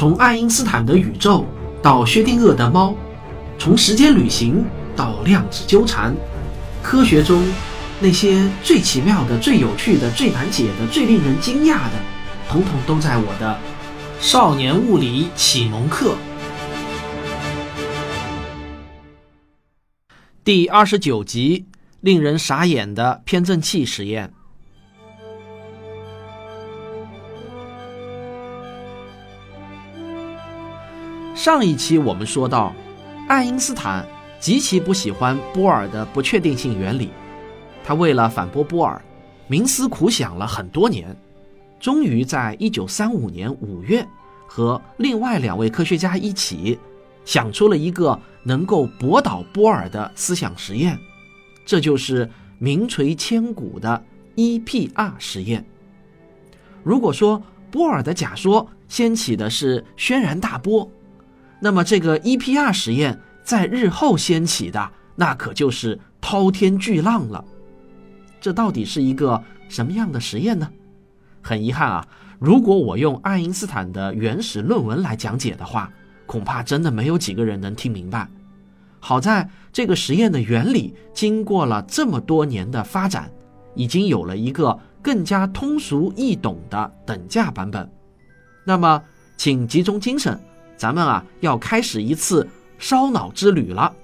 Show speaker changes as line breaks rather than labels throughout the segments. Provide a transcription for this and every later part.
从爱因斯坦的宇宙到薛定谔的猫，从时间旅行到量子纠缠，科学中那些最奇妙的、最有趣的、最难解的、最令人惊讶的，统统都在我的少年物理启蒙课。第二十九集：令人傻眼的偏振器实验。上一期我们说到，爱因斯坦极其不喜欢波尔的不确定性原理，他为了反驳波尔，冥思苦想了很多年，终于在一九三五年五月，和另外两位科学家一起，想出了一个能够驳倒波尔的思想实验，这就是名垂千古的 EPR 实验。如果说波尔的假说掀起的是轩然大波，那么，这个 EPR 实验在日后掀起的，那可就是滔天巨浪了。这到底是一个什么样的实验呢？很遗憾啊，如果我用爱因斯坦的原始论文来讲解的话，恐怕真的没有几个人能听明白。好在这个实验的原理经过了这么多年的发展，已经有了一个更加通俗易懂的等价版本。那么，请集中精神。咱们啊，要开始一次烧脑之旅了。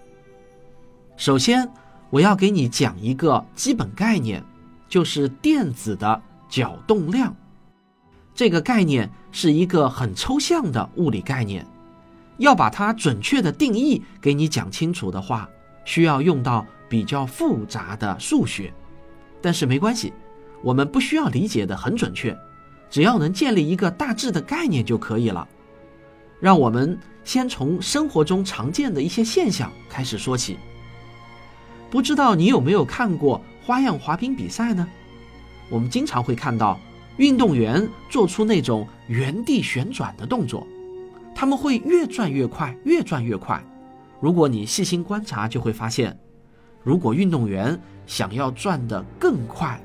首先，我要给你讲一个基本概念，就是电子的角动量。这个概念是一个很抽象的物理概念，要把它准确的定义给你讲清楚的话，需要用到比较复杂的数学。但是没关系，我们不需要理解的很准确，只要能建立一个大致的概念就可以了。让我们先从生活中常见的一些现象开始说起。不知道你有没有看过花样滑冰比赛呢？我们经常会看到运动员做出那种原地旋转的动作，他们会越转越快，越转越快。如果你细心观察，就会发现，如果运动员想要转得更快，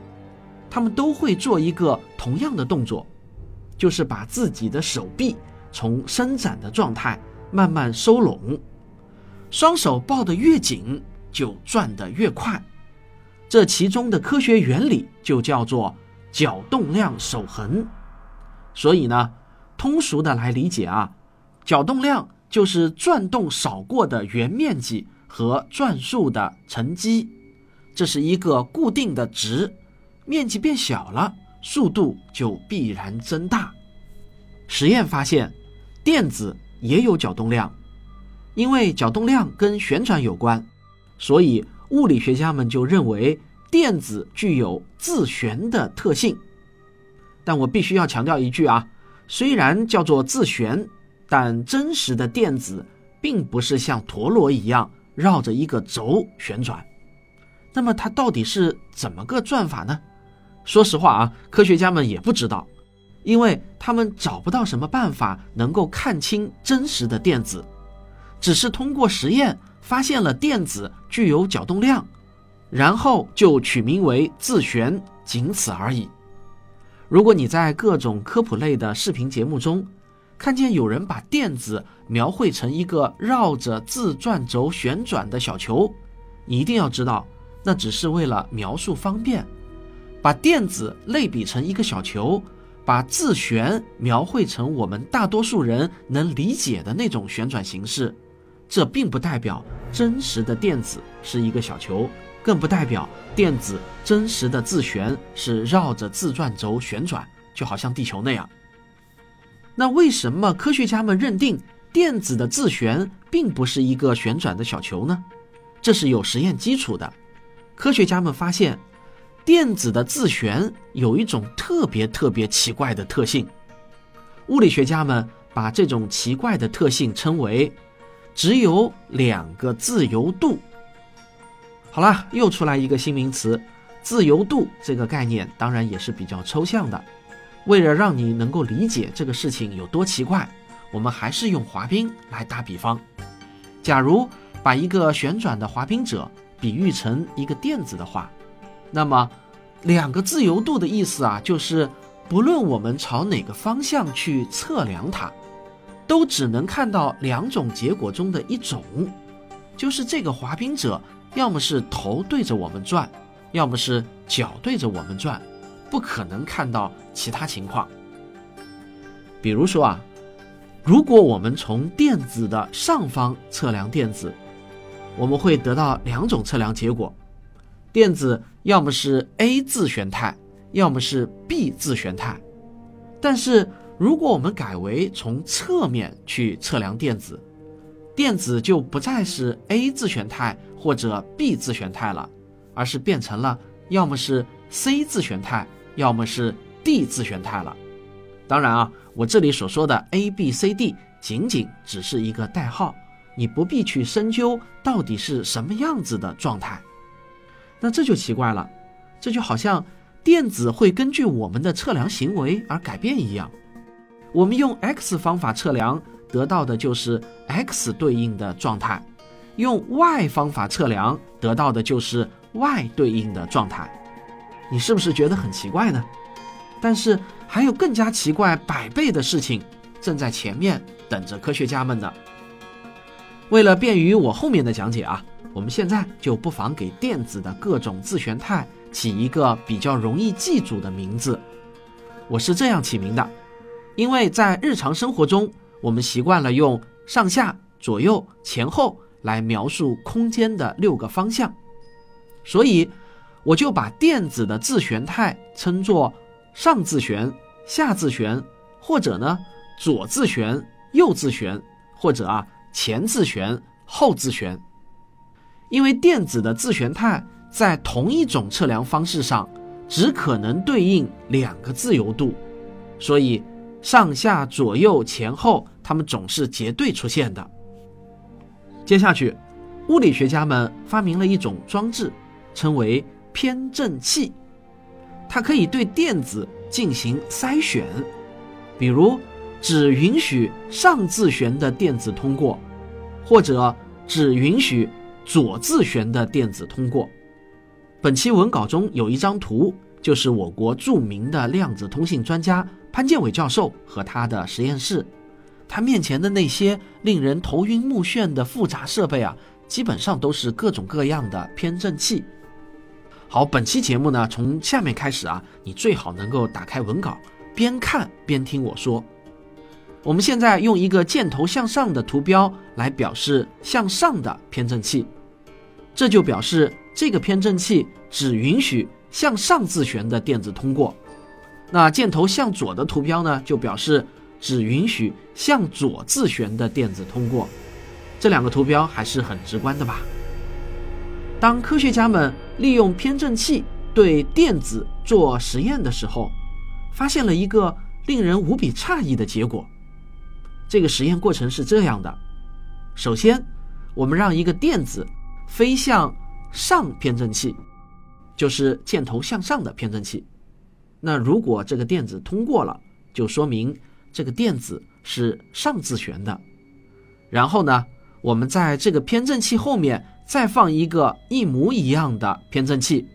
他们都会做一个同样的动作，就是把自己的手臂。从伸展的状态慢慢收拢，双手抱得越紧，就转得越快。这其中的科学原理就叫做角动量守恒。所以呢，通俗的来理解啊，角动量就是转动扫过的圆面积和转速的乘积，这是一个固定的值。面积变小了，速度就必然增大。实验发现。电子也有角动量，因为角动量跟旋转有关，所以物理学家们就认为电子具有自旋的特性。但我必须要强调一句啊，虽然叫做自旋，但真实的电子并不是像陀螺一样绕着一个轴旋转。那么它到底是怎么个转法呢？说实话啊，科学家们也不知道。因为他们找不到什么办法能够看清真实的电子，只是通过实验发现了电子具有角动量，然后就取名为自旋，仅此而已。如果你在各种科普类的视频节目中看见有人把电子描绘成一个绕着自转轴旋转的小球，你一定要知道，那只是为了描述方便，把电子类比成一个小球。把自旋描绘成我们大多数人能理解的那种旋转形式，这并不代表真实的电子是一个小球，更不代表电子真实的自旋是绕着自转轴旋转，就好像地球那样。那为什么科学家们认定电子的自旋并不是一个旋转的小球呢？这是有实验基础的。科学家们发现。电子的自旋有一种特别特别奇怪的特性，物理学家们把这种奇怪的特性称为“只有两个自由度”。好了，又出来一个新名词“自由度”这个概念，当然也是比较抽象的。为了让你能够理解这个事情有多奇怪，我们还是用滑冰来打比方。假如把一个旋转的滑冰者比喻成一个电子的话。那么，两个自由度的意思啊，就是不论我们朝哪个方向去测量它，都只能看到两种结果中的一种，就是这个滑冰者要么是头对着我们转，要么是脚对着我们转，不可能看到其他情况。比如说啊，如果我们从电子的上方测量电子，我们会得到两种测量结果：电子要么是 A 自旋态，要么是 B 自旋态。但是如果我们改为从侧面去测量电子，电子就不再是 A 自旋态或者 B 自旋态了，而是变成了要么是 C 自旋态，要么是 D 自旋态了。当然啊，我这里所说的 A、B、C、D 仅仅只是一个代号，你不必去深究到底是什么样子的状态。那这就奇怪了，这就好像电子会根据我们的测量行为而改变一样。我们用 X 方法测量得到的就是 X 对应的状态，用 Y 方法测量得到的就是 Y 对应的状态。你是不是觉得很奇怪呢？但是还有更加奇怪百倍的事情正在前面等着科学家们呢。为了便于我后面的讲解啊，我们现在就不妨给电子的各种自旋态起一个比较容易记住的名字。我是这样起名的，因为在日常生活中，我们习惯了用上下、左右、前后来描述空间的六个方向，所以我就把电子的自旋态称作。上自旋、下自旋，或者呢左自旋、右自旋，或者啊前自旋、后自旋。因为电子的自旋态在同一种测量方式上只可能对应两个自由度，所以上下左右前后它们总是结对出现的。接下去，物理学家们发明了一种装置，称为偏振器。它可以对电子进行筛选，比如只允许上自旋的电子通过，或者只允许左自旋的电子通过。本期文稿中有一张图，就是我国著名的量子通信专家潘建伟教授和他的实验室。他面前的那些令人头晕目眩的复杂设备啊，基本上都是各种各样的偏振器。好，本期节目呢，从下面开始啊，你最好能够打开文稿，边看边听我说。我们现在用一个箭头向上的图标来表示向上的偏振器，这就表示这个偏振器只允许向上自旋的电子通过。那箭头向左的图标呢，就表示只允许向左自旋的电子通过。这两个图标还是很直观的吧？当科学家们利用偏振器对电子做实验的时候，发现了一个令人无比诧异的结果。这个实验过程是这样的：首先，我们让一个电子飞向上偏振器，就是箭头向上的偏振器。那如果这个电子通过了，就说明这个电子是上自旋的。然后呢，我们在这个偏振器后面。再放一个一模一样的偏振器。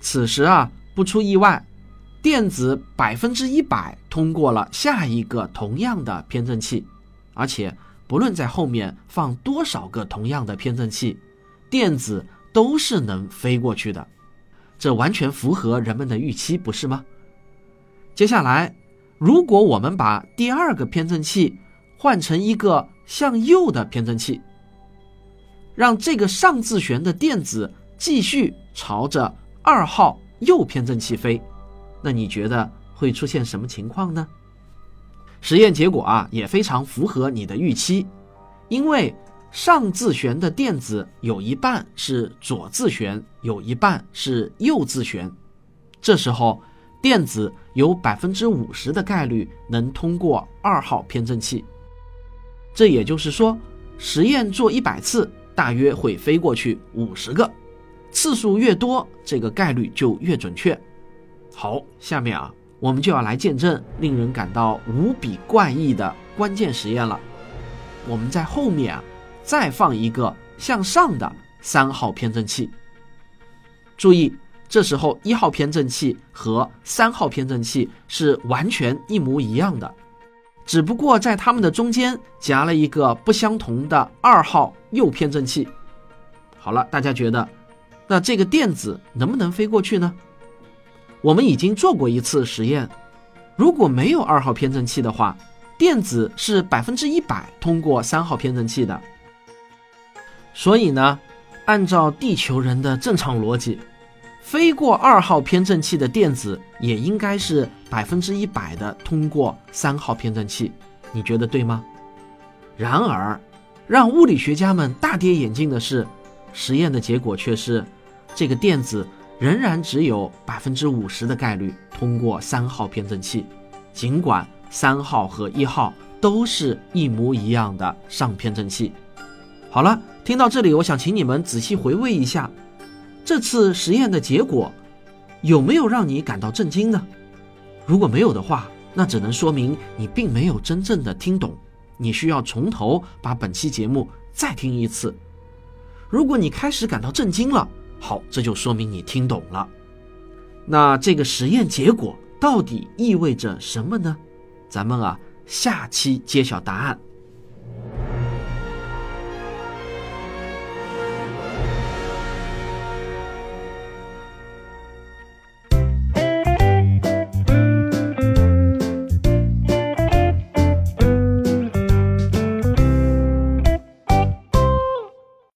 此时啊，不出意外，电子百分之一百通过了下一个同样的偏振器，而且不论在后面放多少个同样的偏振器，电子都是能飞过去的。这完全符合人们的预期，不是吗？接下来，如果我们把第二个偏振器换成一个向右的偏振器。让这个上自旋的电子继续朝着二号右偏振器飞，那你觉得会出现什么情况呢？实验结果啊也非常符合你的预期，因为上自旋的电子有一半是左自旋，有一半是右自旋，这时候电子有百分之五十的概率能通过二号偏振器。这也就是说，实验做一百次。大约会飞过去五十个，次数越多，这个概率就越准确。好，下面啊，我们就要来见证令人感到无比怪异的关键实验了。我们在后面啊，再放一个向上的三号偏振器。注意，这时候一号偏振器和三号偏振器是完全一模一样的，只不过在它们的中间夹了一个不相同的二号右偏振器。好了，大家觉得，那这个电子能不能飞过去呢？我们已经做过一次实验，如果没有二号偏振器的话，电子是百分之一百通过三号偏振器的。所以呢，按照地球人的正常逻辑，飞过二号偏振器的电子也应该是百分之一百的通过三号偏振器。你觉得对吗？然而，让物理学家们大跌眼镜的是，实验的结果却是，这个电子。仍然只有百分之五十的概率通过三号偏振器，尽管三号和一号都是一模一样的上偏振器。好了，听到这里，我想请你们仔细回味一下这次实验的结果，有没有让你感到震惊呢？如果没有的话，那只能说明你并没有真正的听懂，你需要从头把本期节目再听一次。如果你开始感到震惊了，好，这就说明你听懂了。那这个实验结果到底意味着什么呢？咱们啊，下期揭晓答案。